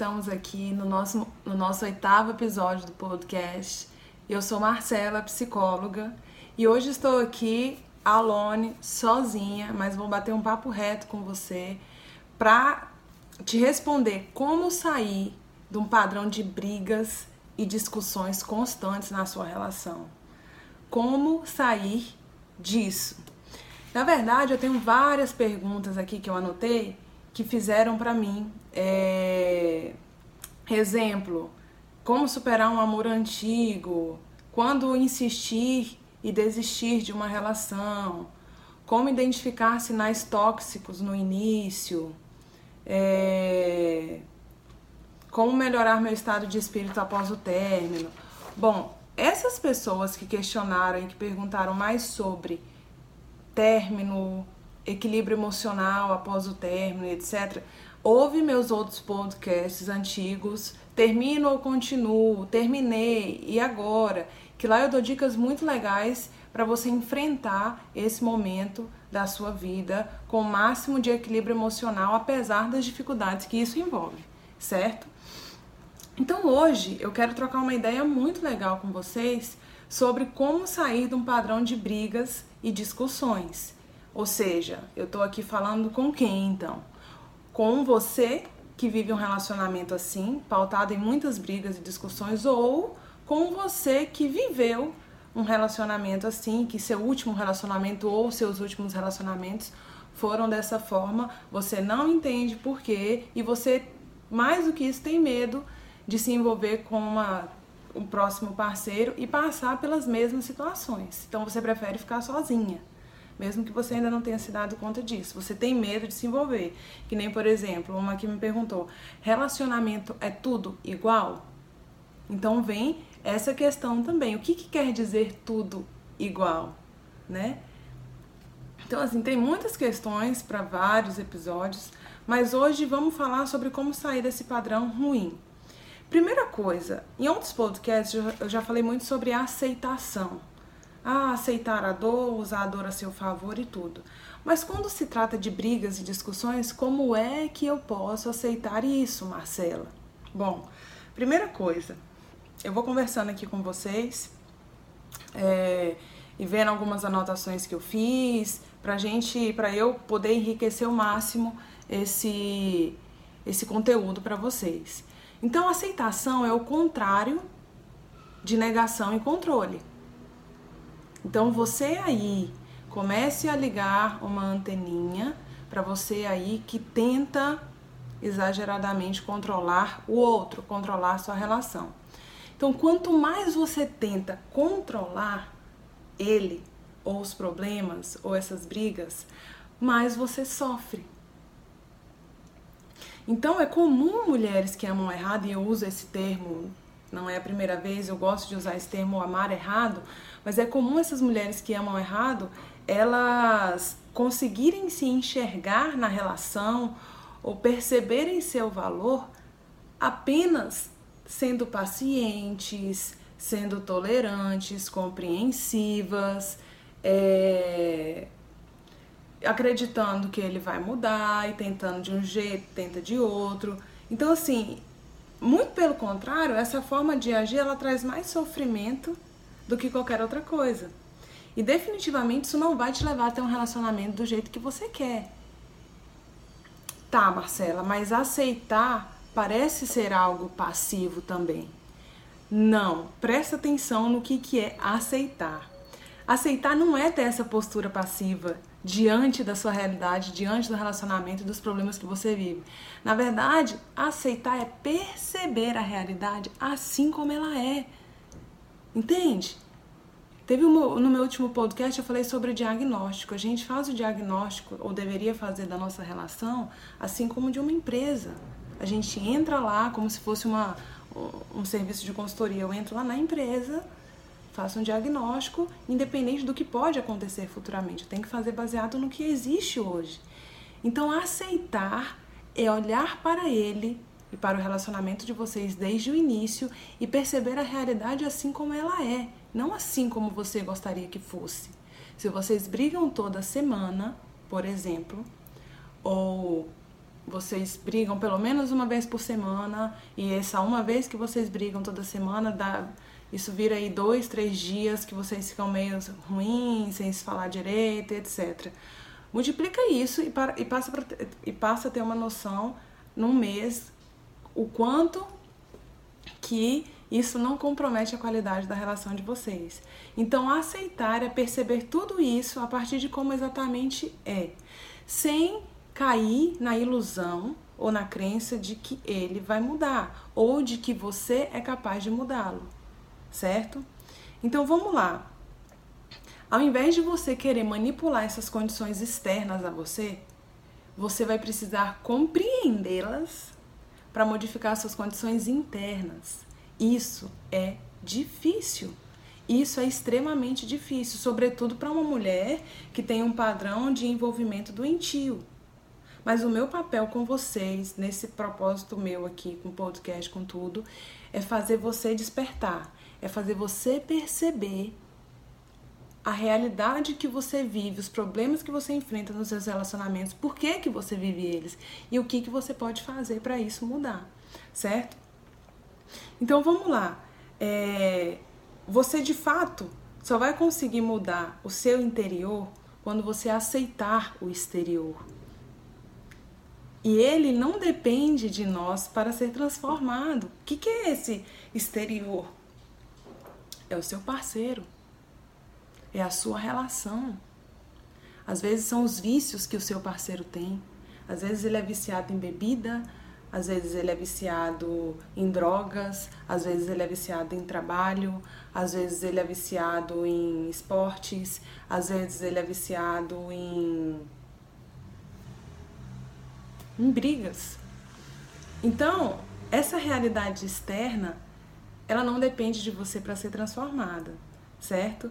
estamos aqui no nosso, no nosso oitavo episódio do podcast. Eu sou Marcela, psicóloga, e hoje estou aqui, alone, sozinha, mas vou bater um papo reto com você para te responder como sair de um padrão de brigas e discussões constantes na sua relação. Como sair disso? Na verdade, eu tenho várias perguntas aqui que eu anotei que fizeram para mim. É... Exemplo, como superar um amor antigo, quando insistir e desistir de uma relação, como identificar sinais tóxicos no início, é... como melhorar meu estado de espírito após o término. Bom, essas pessoas que questionaram e que perguntaram mais sobre término, equilíbrio emocional após o término, etc. Ouve meus outros podcasts antigos, termino ou continuo, terminei e agora, que lá eu dou dicas muito legais para você enfrentar esse momento da sua vida com o máximo de equilíbrio emocional, apesar das dificuldades que isso envolve, certo? Então hoje eu quero trocar uma ideia muito legal com vocês sobre como sair de um padrão de brigas e discussões. Ou seja, eu estou aqui falando com quem então? Com você que vive um relacionamento assim, pautado em muitas brigas e discussões, ou com você que viveu um relacionamento assim, que seu último relacionamento ou seus últimos relacionamentos foram dessa forma, você não entende por quê e você, mais do que isso, tem medo de se envolver com uma, um próximo parceiro e passar pelas mesmas situações. Então você prefere ficar sozinha mesmo que você ainda não tenha se dado conta disso. Você tem medo de se envolver. Que nem, por exemplo, uma que me perguntou: relacionamento é tudo igual? Então vem essa questão também. O que, que quer dizer tudo igual, né? Então, assim, tem muitas questões para vários episódios, mas hoje vamos falar sobre como sair desse padrão ruim. Primeira coisa, em outros podcasts eu já falei muito sobre aceitação ah, aceitar a dor, usar a dor a seu favor e tudo. Mas quando se trata de brigas e discussões, como é que eu posso aceitar isso, Marcela? Bom, primeira coisa, eu vou conversando aqui com vocês é, e vendo algumas anotações que eu fiz pra gente, para eu poder enriquecer o máximo esse esse conteúdo para vocês. Então, aceitação é o contrário de negação e controle. Então você aí comece a ligar uma anteninha para você aí que tenta exageradamente controlar o outro, controlar sua relação. Então, quanto mais você tenta controlar ele ou os problemas ou essas brigas, mais você sofre. Então é comum mulheres que amam errado, e eu uso esse termo, não é a primeira vez, eu gosto de usar esse termo amar errado, mas é comum essas mulheres que amam errado, elas conseguirem se enxergar na relação ou perceberem seu valor apenas sendo pacientes, sendo tolerantes, compreensivas, é, acreditando que ele vai mudar e tentando de um jeito, tenta de outro. Então, assim, muito pelo contrário, essa forma de agir ela traz mais sofrimento do que qualquer outra coisa. E definitivamente isso não vai te levar a ter um relacionamento do jeito que você quer. Tá, Marcela, mas aceitar parece ser algo passivo também. Não, presta atenção no que, que é aceitar. Aceitar não é ter essa postura passiva diante da sua realidade, diante do relacionamento e dos problemas que você vive. Na verdade, aceitar é perceber a realidade assim como ela é. Entende? Teve no meu último podcast eu falei sobre diagnóstico. A gente faz o diagnóstico, ou deveria fazer, da nossa relação, assim como de uma empresa. A gente entra lá como se fosse uma, um serviço de consultoria. Eu entro lá na empresa, faço um diagnóstico, independente do que pode acontecer futuramente. Tenho que fazer baseado no que existe hoje. Então, aceitar é olhar para ele e para o relacionamento de vocês desde o início e perceber a realidade assim como ela é, não assim como você gostaria que fosse. Se vocês brigam toda semana, por exemplo, ou vocês brigam pelo menos uma vez por semana e essa uma vez que vocês brigam toda semana dá isso vira aí dois, três dias que vocês ficam meio ruins, sem se falar direito, etc. Multiplica isso e, para, e, passa pra, e passa a ter uma noção num mês o quanto que isso não compromete a qualidade da relação de vocês. Então, aceitar é perceber tudo isso a partir de como exatamente é, sem cair na ilusão ou na crença de que ele vai mudar ou de que você é capaz de mudá-lo certo? Então vamos lá. Ao invés de você querer manipular essas condições externas a você, você vai precisar compreendê-las para modificar suas condições internas. Isso é difícil. Isso é extremamente difícil, sobretudo para uma mulher que tem um padrão de envolvimento doentio. Mas o meu papel com vocês, nesse propósito meu aqui, com podcast, com tudo, é fazer você despertar é fazer você perceber a realidade que você vive, os problemas que você enfrenta nos seus relacionamentos, por que, que você vive eles e o que, que você pode fazer para isso mudar, certo? Então vamos lá. É, você de fato só vai conseguir mudar o seu interior quando você aceitar o exterior. E ele não depende de nós para ser transformado. O que, que é esse exterior? é o seu parceiro, é a sua relação. Às vezes são os vícios que o seu parceiro tem. Às vezes ele é viciado em bebida, às vezes ele é viciado em drogas, às vezes ele é viciado em trabalho, às vezes ele é viciado em esportes, às vezes ele é viciado em, em brigas. Então, essa realidade externa ela não depende de você para ser transformada, certo?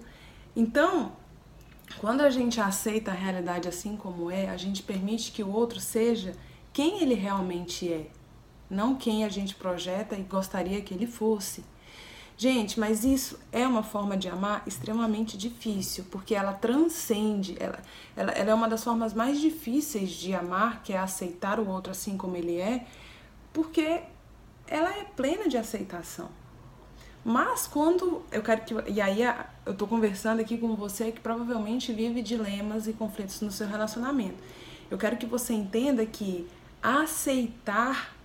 Então, quando a gente aceita a realidade assim como é, a gente permite que o outro seja quem ele realmente é, não quem a gente projeta e gostaria que ele fosse. Gente, mas isso é uma forma de amar extremamente difícil, porque ela transcende, ela, ela, ela, é uma das formas mais difíceis de amar, que é aceitar o outro assim como ele é, porque ela é plena de aceitação. Mas quando eu quero que. E aí eu tô conversando aqui com você que provavelmente vive dilemas e conflitos no seu relacionamento. Eu quero que você entenda que aceitar,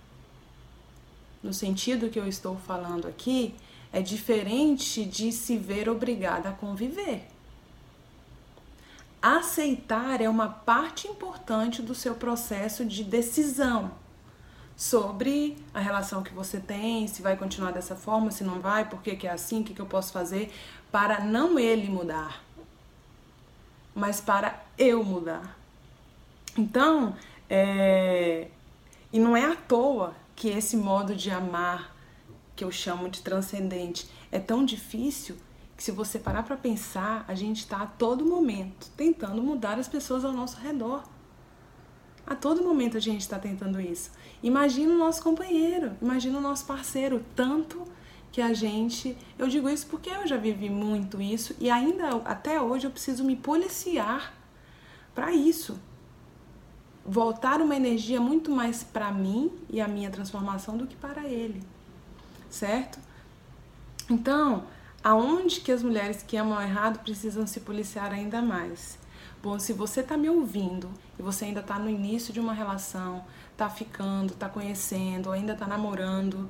no sentido que eu estou falando aqui, é diferente de se ver obrigada a conviver. Aceitar é uma parte importante do seu processo de decisão sobre a relação que você tem, se vai continuar dessa forma, se não vai, por que, que é assim, o que, que eu posso fazer para não ele mudar, mas para eu mudar. Então, é... e não é à toa que esse modo de amar, que eu chamo de transcendente, é tão difícil que se você parar para pensar, a gente está a todo momento tentando mudar as pessoas ao nosso redor. A todo momento a gente está tentando isso. Imagina o nosso companheiro, imagina o nosso parceiro, tanto que a gente. Eu digo isso porque eu já vivi muito isso e ainda até hoje eu preciso me policiar para isso. Voltar uma energia muito mais para mim e a minha transformação do que para ele. Certo? Então, aonde que as mulheres que amam errado precisam se policiar ainda mais? Bom, se você está me ouvindo e você ainda está no início de uma relação, está ficando, está conhecendo, ainda está namorando,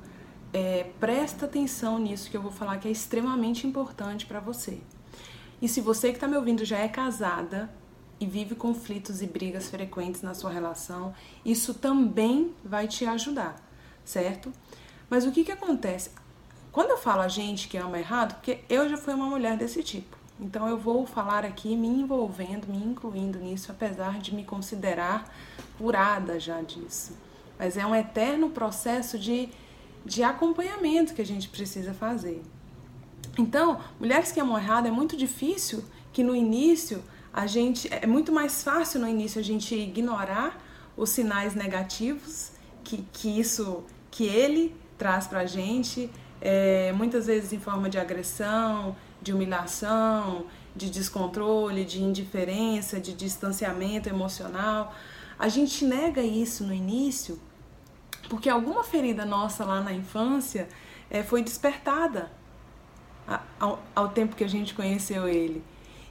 é, presta atenção nisso que eu vou falar que é extremamente importante para você. E se você que está me ouvindo já é casada e vive conflitos e brigas frequentes na sua relação, isso também vai te ajudar, certo? Mas o que que acontece? Quando eu falo a gente que ama errado, porque eu já fui uma mulher desse tipo. Então eu vou falar aqui me envolvendo, me incluindo nisso, apesar de me considerar curada já disso. Mas é um eterno processo de, de acompanhamento que a gente precisa fazer. Então, mulheres que amam errado é muito difícil que no início a gente. É muito mais fácil no início a gente ignorar os sinais negativos que, que isso que ele traz pra gente, é, muitas vezes em forma de agressão, de humilhação, de descontrole, de indiferença, de distanciamento emocional. A gente nega isso no início porque alguma ferida nossa lá na infância é, foi despertada ao, ao tempo que a gente conheceu ele.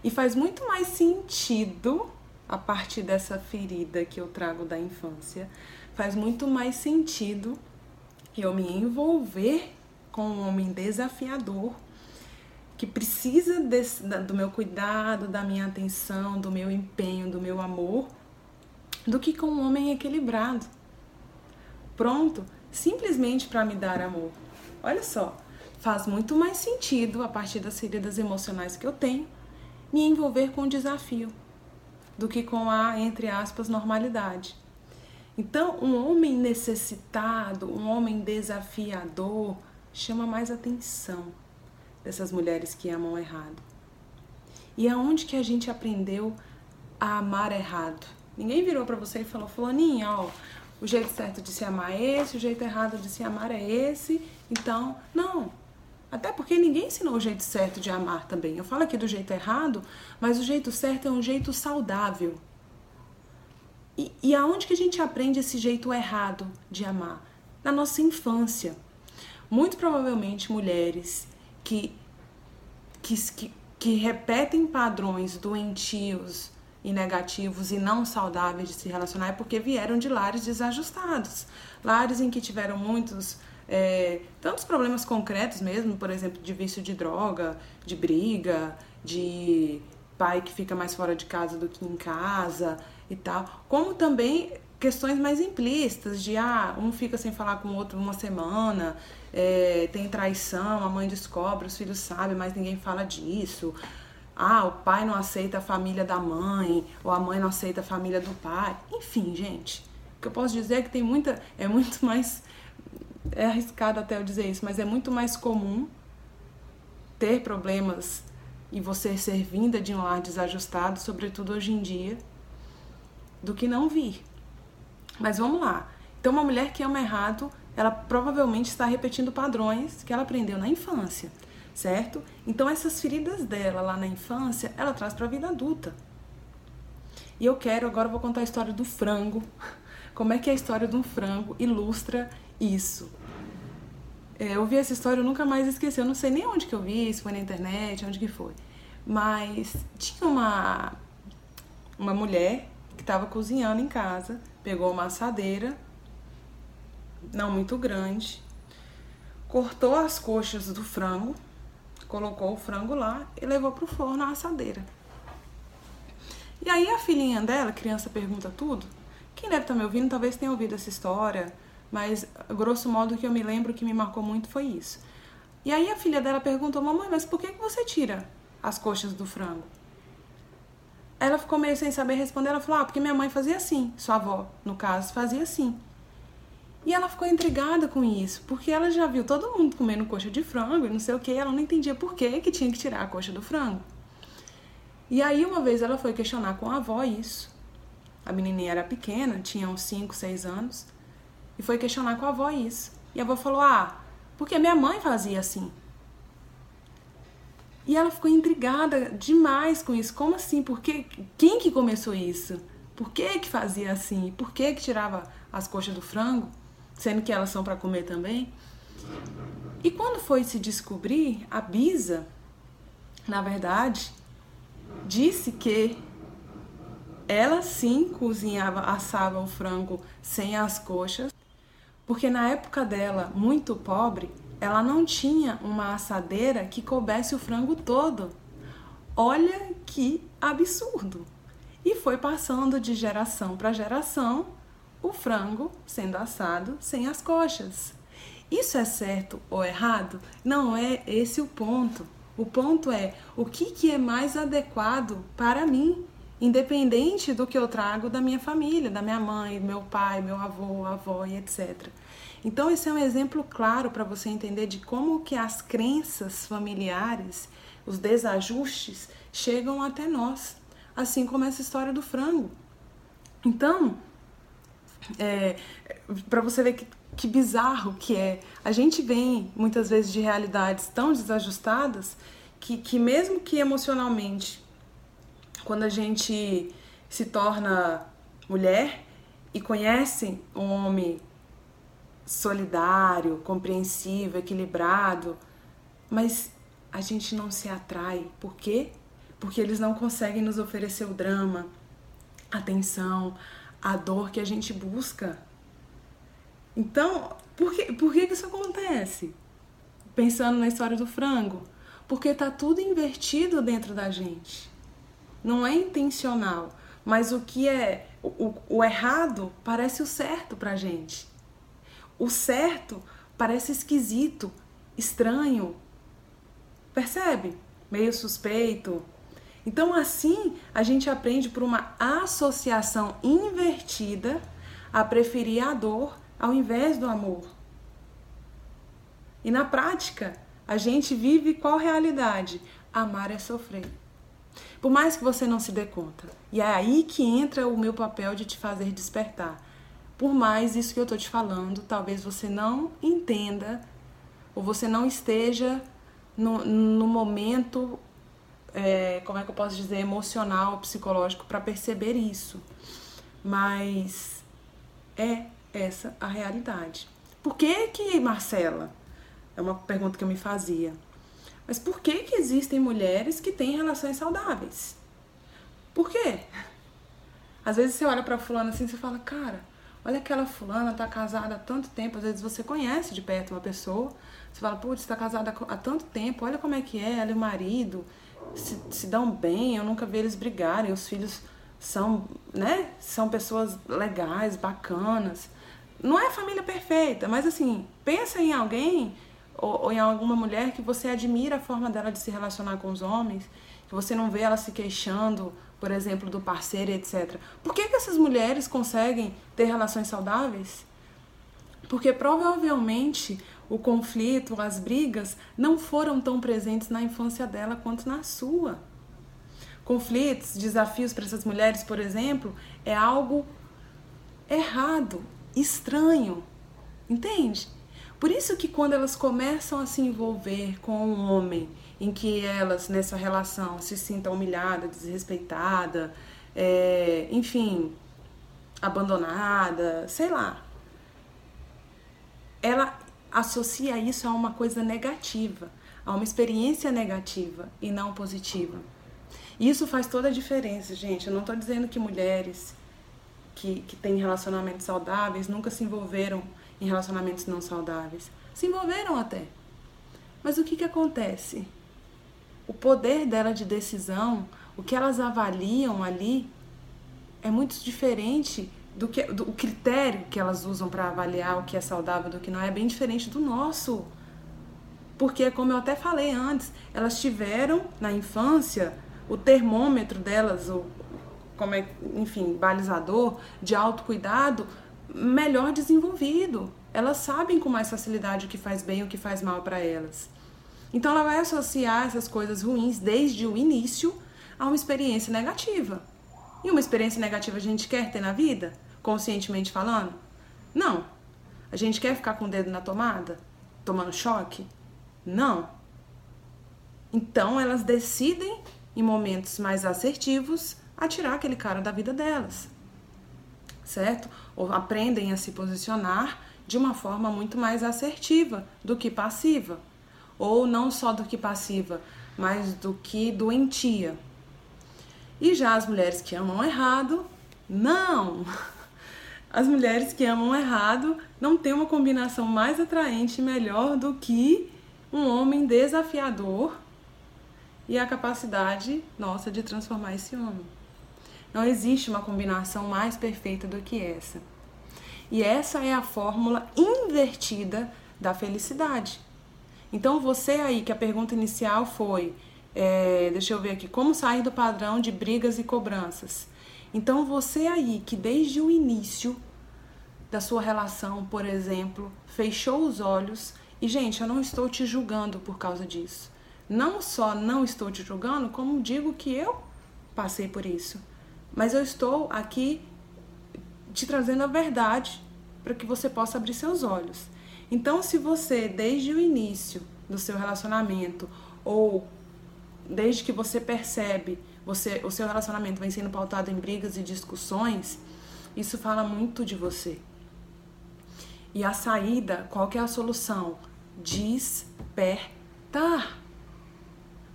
E faz muito mais sentido, a partir dessa ferida que eu trago da infância, faz muito mais sentido eu me envolver com um homem desafiador que precisa desse, do meu cuidado, da minha atenção, do meu empenho, do meu amor, do que com um homem equilibrado, pronto simplesmente para me dar amor. Olha só, faz muito mais sentido, a partir das feridas emocionais que eu tenho, me envolver com o desafio do que com a, entre aspas, normalidade. Então, um homem necessitado, um homem desafiador, chama mais atenção dessas mulheres que amam errado. E aonde que a gente aprendeu a amar errado? Ninguém virou para você e falou, fulaninha, ó, o jeito certo de se amar é esse, o jeito errado de se amar é esse. Então, não. Até porque ninguém ensinou o jeito certo de amar também. Eu falo aqui do jeito errado, mas o jeito certo é um jeito saudável. E, e aonde que a gente aprende esse jeito errado de amar? Na nossa infância. Muito provavelmente mulheres que, que, que, repetem padrões doentios e negativos e não saudáveis de se relacionar é porque vieram de lares desajustados. Lares em que tiveram muitos é, tantos problemas concretos mesmo, por exemplo, de vício de droga, de briga, de pai que fica mais fora de casa do que em casa e tal, como também questões mais implícitas de ah, um fica sem falar com o outro uma semana, é, tem traição, a mãe descobre, os filhos sabem, mas ninguém fala disso. Ah, o pai não aceita a família da mãe, ou a mãe não aceita a família do pai. Enfim, gente, o que eu posso dizer é que tem muita. É muito mais. É arriscado até eu dizer isso, mas é muito mais comum ter problemas e você ser vinda de um lar desajustado, sobretudo hoje em dia, do que não vir. Mas vamos lá. Então, uma mulher que ama errado, ela provavelmente está repetindo padrões que ela aprendeu na infância certo? Então essas feridas dela lá na infância, ela traz para a vida adulta. E eu quero, agora eu vou contar a história do frango. Como é que a história de um frango ilustra isso? É, eu vi essa história, eu nunca mais esqueci. Eu não sei nem onde que eu vi, se foi na internet, onde que foi. Mas tinha uma, uma mulher que estava cozinhando em casa, pegou uma assadeira, não muito grande, cortou as coxas do frango, colocou o frango lá e levou pro forno a assadeira. E aí a filhinha dela, criança pergunta tudo. Quem deve estar tá me ouvindo talvez tenha ouvido essa história, mas grosso modo o que eu me lembro que me marcou muito foi isso. E aí a filha dela perguntou: "Mamãe, mas por que você tira as coxas do frango?" Ela ficou meio sem saber responder. Ela falou: "Ah, porque minha mãe fazia assim, sua avó, no caso, fazia assim." E ela ficou intrigada com isso, porque ela já viu todo mundo comendo coxa de frango e não sei o que, ela não entendia por que, que tinha que tirar a coxa do frango. E aí uma vez ela foi questionar com a avó isso. A menininha era pequena, tinha uns 5, 6 anos, e foi questionar com a avó isso. E a avó falou: "Ah, porque minha mãe fazia assim". E ela ficou intrigada demais com isso. Como assim? Por que quem que começou isso? Por que que fazia assim? Por que que tirava as coxas do frango? sendo que elas são para comer também. E quando foi se descobrir, a Bisa, na verdade, disse que ela sim cozinhava, assava o frango sem as coxas, porque na época dela, muito pobre, ela não tinha uma assadeira que coubesse o frango todo. Olha que absurdo! E foi passando de geração para geração o frango sendo assado sem as coxas. Isso é certo ou errado? Não é esse o ponto. O ponto é o que, que é mais adequado para mim, independente do que eu trago da minha família, da minha mãe, meu pai, meu avô, avó e etc. Então esse é um exemplo claro para você entender de como que as crenças familiares, os desajustes chegam até nós, assim como essa história do frango. Então, é, para você ver que, que bizarro que é. A gente vem muitas vezes de realidades tão desajustadas que, que mesmo que emocionalmente, quando a gente se torna mulher e conhece um homem solidário, compreensivo, equilibrado, mas a gente não se atrai. Por quê? Porque eles não conseguem nos oferecer o drama, a atenção, a dor que a gente busca. Então, por que, por que isso acontece? Pensando na história do frango. Porque tá tudo invertido dentro da gente. Não é intencional, mas o que é o, o errado parece o certo pra gente. O certo parece esquisito, estranho. Percebe? Meio suspeito. Então, assim, a gente aprende por uma associação invertida a preferir a dor ao invés do amor. E na prática, a gente vive qual realidade? Amar é sofrer. Por mais que você não se dê conta. E é aí que entra o meu papel de te fazer despertar. Por mais isso que eu estou te falando, talvez você não entenda ou você não esteja no, no momento, é, como é que eu posso dizer, emocional, psicológico para perceber isso. Mas é essa a realidade. Por que que, Marcela? É uma pergunta que eu me fazia. Mas por que que existem mulheres que têm relações saudáveis? Por quê? Às vezes você olha para fulana assim e você fala, cara, olha aquela fulana, tá casada há tanto tempo. Às vezes você conhece de perto uma pessoa, você fala, putz, está casada há tanto tempo, olha como é que é, ela e o marido se, se dão bem, eu nunca vi eles brigarem, os filhos são, né, são pessoas legais, bacanas. Não é família perfeita, mas assim, pensa em alguém ou, ou, em alguma mulher que você admira a forma dela de se relacionar com os homens, que você não vê ela se queixando, por exemplo, do parceiro, etc. Por que, que essas mulheres conseguem ter relações saudáveis? Porque provavelmente o conflito, as brigas não foram tão presentes na infância dela quanto na sua. Conflitos, desafios para essas mulheres, por exemplo, é algo errado, estranho, entende? Por isso que quando elas começam a se envolver com um homem em que elas nessa relação se sintam humilhada, desrespeitada, é, enfim, abandonada, sei lá, ela associa isso a uma coisa negativa, a uma experiência negativa e não positiva. Isso faz toda a diferença, gente. Eu não estou dizendo que mulheres que, que têm relacionamentos saudáveis nunca se envolveram em relacionamentos não saudáveis. Se envolveram até. Mas o que, que acontece? O poder dela de decisão, o que elas avaliam ali, é muito diferente do que do, o critério que elas usam para avaliar o que é saudável do que não é bem diferente do nosso. Porque, como eu até falei antes, elas tiveram na infância o termômetro delas, o, como é, enfim, balizador de autocuidado melhor desenvolvido. Elas sabem com mais facilidade o que faz bem e o que faz mal para elas. Então ela vai associar essas coisas ruins desde o início a uma experiência negativa. E uma experiência negativa a gente quer ter na vida, conscientemente falando? Não. A gente quer ficar com o dedo na tomada, tomando choque? Não. Então elas decidem, em momentos mais assertivos, a tirar aquele cara da vida delas. Certo? Ou aprendem a se posicionar de uma forma muito mais assertiva do que passiva. Ou não só do que passiva, mas do que doentia. E já as mulheres que amam errado, não! As mulheres que amam errado não têm uma combinação mais atraente e melhor do que um homem desafiador e a capacidade nossa de transformar esse homem. Não existe uma combinação mais perfeita do que essa. E essa é a fórmula invertida da felicidade. Então, você aí, que a pergunta inicial foi: é, deixa eu ver aqui, como sair do padrão de brigas e cobranças? Então, você aí, que desde o início da sua relação, por exemplo, fechou os olhos, e gente, eu não estou te julgando por causa disso. Não só não estou te julgando, como digo que eu passei por isso. Mas eu estou aqui te trazendo a verdade para que você possa abrir seus olhos. Então, se você, desde o início do seu relacionamento, ou desde que você percebe, você, o seu relacionamento vem sendo pautado em brigas e discussões, Isso fala muito de você. E a saída, qual que é a solução? Despertar.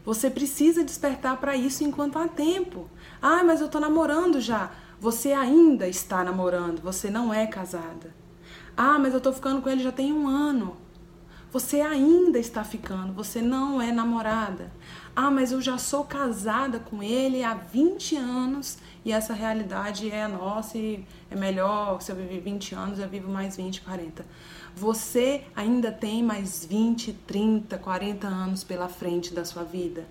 Você precisa despertar para isso enquanto há tempo. Ah, mas eu tô namorando já. Você ainda está namorando, você não é casada. Ah, mas eu tô ficando com ele já tem um ano. Você ainda está ficando, você não é namorada. Ah, mas eu já sou casada com ele há 20 anos e essa realidade é nossa e é melhor se eu viver 20 anos, eu vivo mais 20, 40. Você ainda tem mais 20, 30, 40 anos pela frente da sua vida.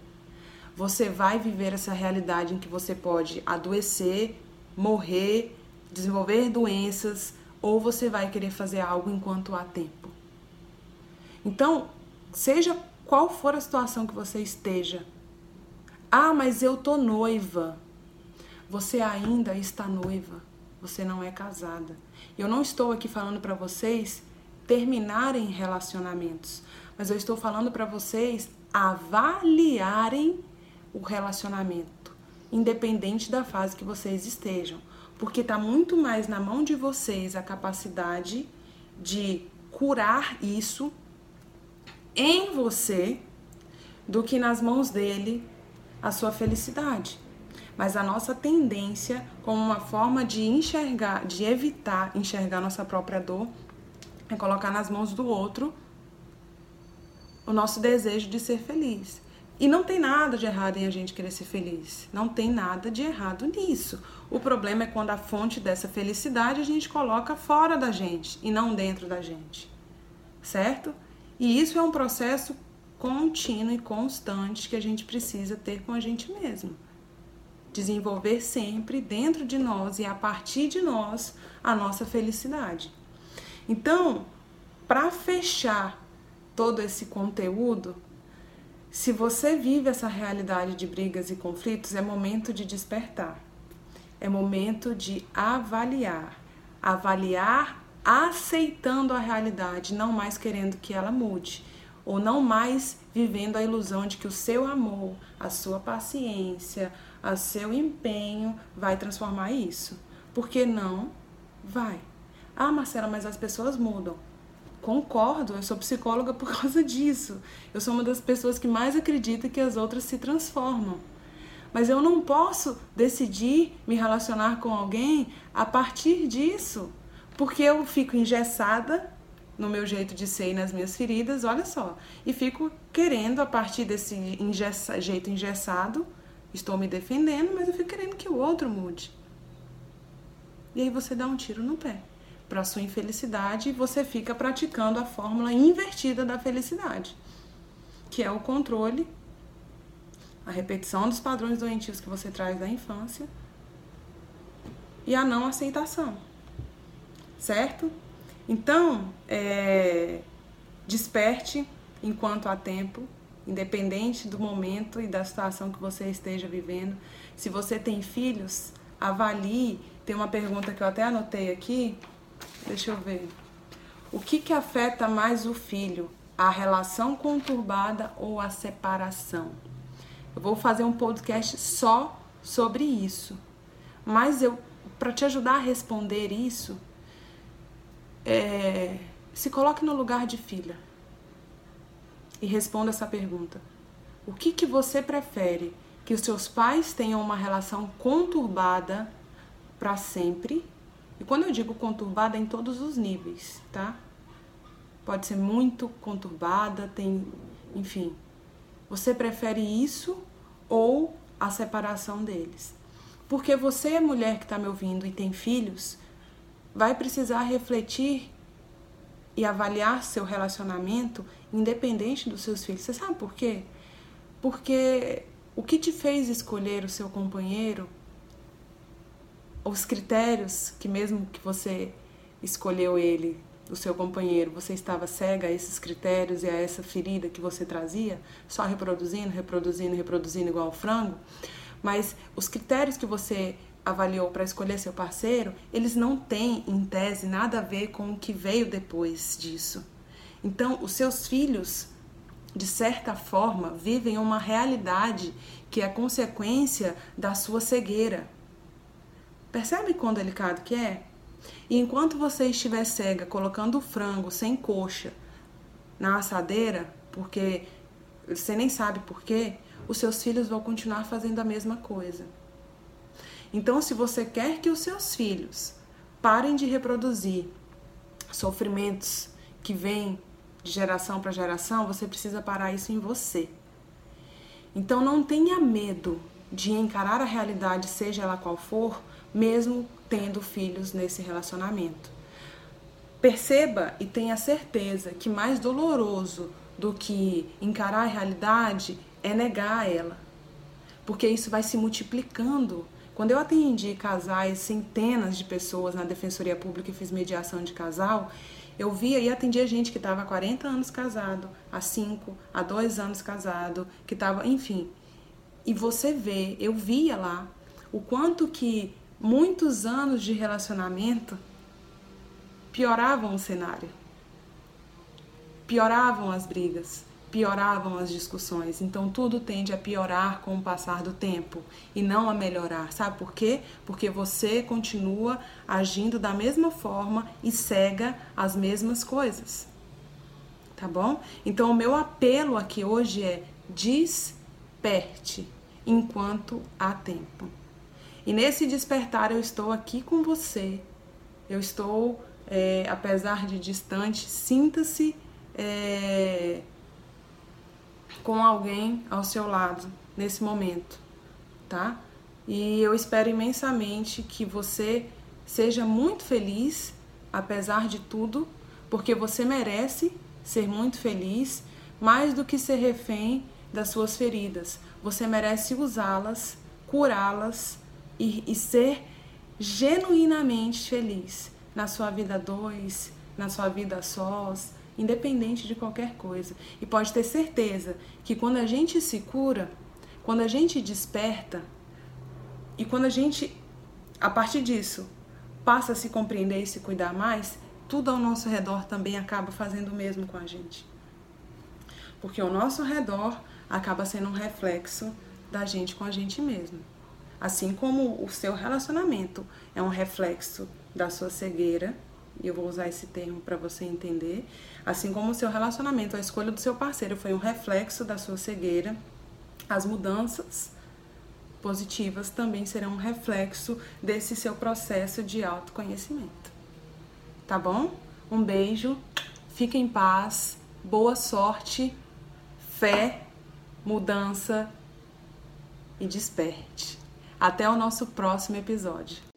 Você vai viver essa realidade em que você pode adoecer, morrer, desenvolver doenças, ou você vai querer fazer algo enquanto há tempo. Então, seja qual for a situação que você esteja. Ah, mas eu tô noiva. Você ainda está noiva. Você não é casada. Eu não estou aqui falando para vocês terminarem relacionamentos, mas eu estou falando para vocês avaliarem o relacionamento, independente da fase que vocês estejam, porque está muito mais na mão de vocês a capacidade de curar isso em você do que nas mãos dele a sua felicidade. Mas a nossa tendência, como uma forma de enxergar, de evitar enxergar nossa própria dor, é colocar nas mãos do outro o nosso desejo de ser feliz. E não tem nada de errado em a gente querer ser feliz. Não tem nada de errado nisso. O problema é quando a fonte dessa felicidade a gente coloca fora da gente e não dentro da gente. Certo? E isso é um processo contínuo e constante que a gente precisa ter com a gente mesmo. Desenvolver sempre dentro de nós e a partir de nós a nossa felicidade. Então, para fechar todo esse conteúdo, se você vive essa realidade de brigas e conflitos, é momento de despertar. É momento de avaliar. Avaliar aceitando a realidade, não mais querendo que ela mude, ou não mais vivendo a ilusão de que o seu amor, a sua paciência, o seu empenho vai transformar isso. Porque não vai. Ah, Marcela, mas as pessoas mudam. Concordo, eu sou psicóloga por causa disso. Eu sou uma das pessoas que mais acredita que as outras se transformam. Mas eu não posso decidir me relacionar com alguém a partir disso, porque eu fico engessada no meu jeito de ser e nas minhas feridas, olha só, e fico querendo a partir desse engessa, jeito engessado, estou me defendendo, mas eu fico querendo que o outro mude. E aí você dá um tiro no pé para sua infelicidade você fica praticando a fórmula invertida da felicidade, que é o controle, a repetição dos padrões doentios que você traz da infância e a não aceitação, certo? Então, é, desperte enquanto há tempo, independente do momento e da situação que você esteja vivendo. Se você tem filhos, avalie. Tem uma pergunta que eu até anotei aqui, Deixa eu ver. O que, que afeta mais o filho? A relação conturbada ou a separação? Eu vou fazer um podcast só sobre isso. Mas eu, para te ajudar a responder isso, é, se coloque no lugar de filha e responda essa pergunta. O que, que você prefere? Que os seus pais tenham uma relação conturbada para sempre e quando eu digo conturbada, é em todos os níveis, tá? Pode ser muito conturbada, tem, enfim. Você prefere isso ou a separação deles? Porque você, mulher que está me ouvindo e tem filhos, vai precisar refletir e avaliar seu relacionamento independente dos seus filhos. Você sabe por quê? Porque o que te fez escolher o seu companheiro os critérios que mesmo que você escolheu ele, o seu companheiro, você estava cega a esses critérios e a essa ferida que você trazia, só reproduzindo, reproduzindo, reproduzindo igual frango, mas os critérios que você avaliou para escolher seu parceiro, eles não têm, em tese, nada a ver com o que veio depois disso. Então, os seus filhos, de certa forma, vivem uma realidade que é consequência da sua cegueira Percebe quão delicado que é? E enquanto você estiver cega colocando o frango sem coxa na assadeira, porque você nem sabe por quê, os seus filhos vão continuar fazendo a mesma coisa. Então, se você quer que os seus filhos parem de reproduzir sofrimentos que vêm de geração para geração, você precisa parar isso em você. Então, não tenha medo de encarar a realidade, seja ela qual for, mesmo tendo filhos nesse relacionamento. Perceba e tenha certeza que mais doloroso do que encarar a realidade é negar ela. Porque isso vai se multiplicando. Quando eu atendi casais, centenas de pessoas na Defensoria Pública e fiz mediação de casal, eu via e atendia gente que estava há 40 anos casado, há 5, há 2 anos casado, que estava, enfim. E você vê, eu via lá o quanto que muitos anos de relacionamento pioravam o cenário, pioravam as brigas, pioravam as discussões. Então tudo tende a piorar com o passar do tempo e não a melhorar. Sabe por quê? Porque você continua agindo da mesma forma e cega as mesmas coisas. Tá bom? Então o meu apelo aqui hoje é desperte enquanto há tempo. E nesse despertar eu estou aqui com você. Eu estou, é, apesar de distante, sinta-se é, com alguém ao seu lado nesse momento, tá? E eu espero imensamente que você seja muito feliz, apesar de tudo, porque você merece ser muito feliz, mais do que ser refém das suas feridas. Você merece usá-las, curá-las e, e ser genuinamente feliz na sua vida dois, na sua vida sós, independente de qualquer coisa. E pode ter certeza que quando a gente se cura, quando a gente desperta e quando a gente, a partir disso, passa a se compreender e se cuidar mais, tudo ao nosso redor também acaba fazendo o mesmo com a gente. Porque o nosso redor acaba sendo um reflexo da gente com a gente mesmo. Assim como o seu relacionamento é um reflexo da sua cegueira, e eu vou usar esse termo para você entender, assim como o seu relacionamento, a escolha do seu parceiro foi um reflexo da sua cegueira, as mudanças positivas também serão um reflexo desse seu processo de autoconhecimento. Tá bom? Um beijo, fique em paz, boa sorte, fé, mudança e desperte. Até o nosso próximo episódio.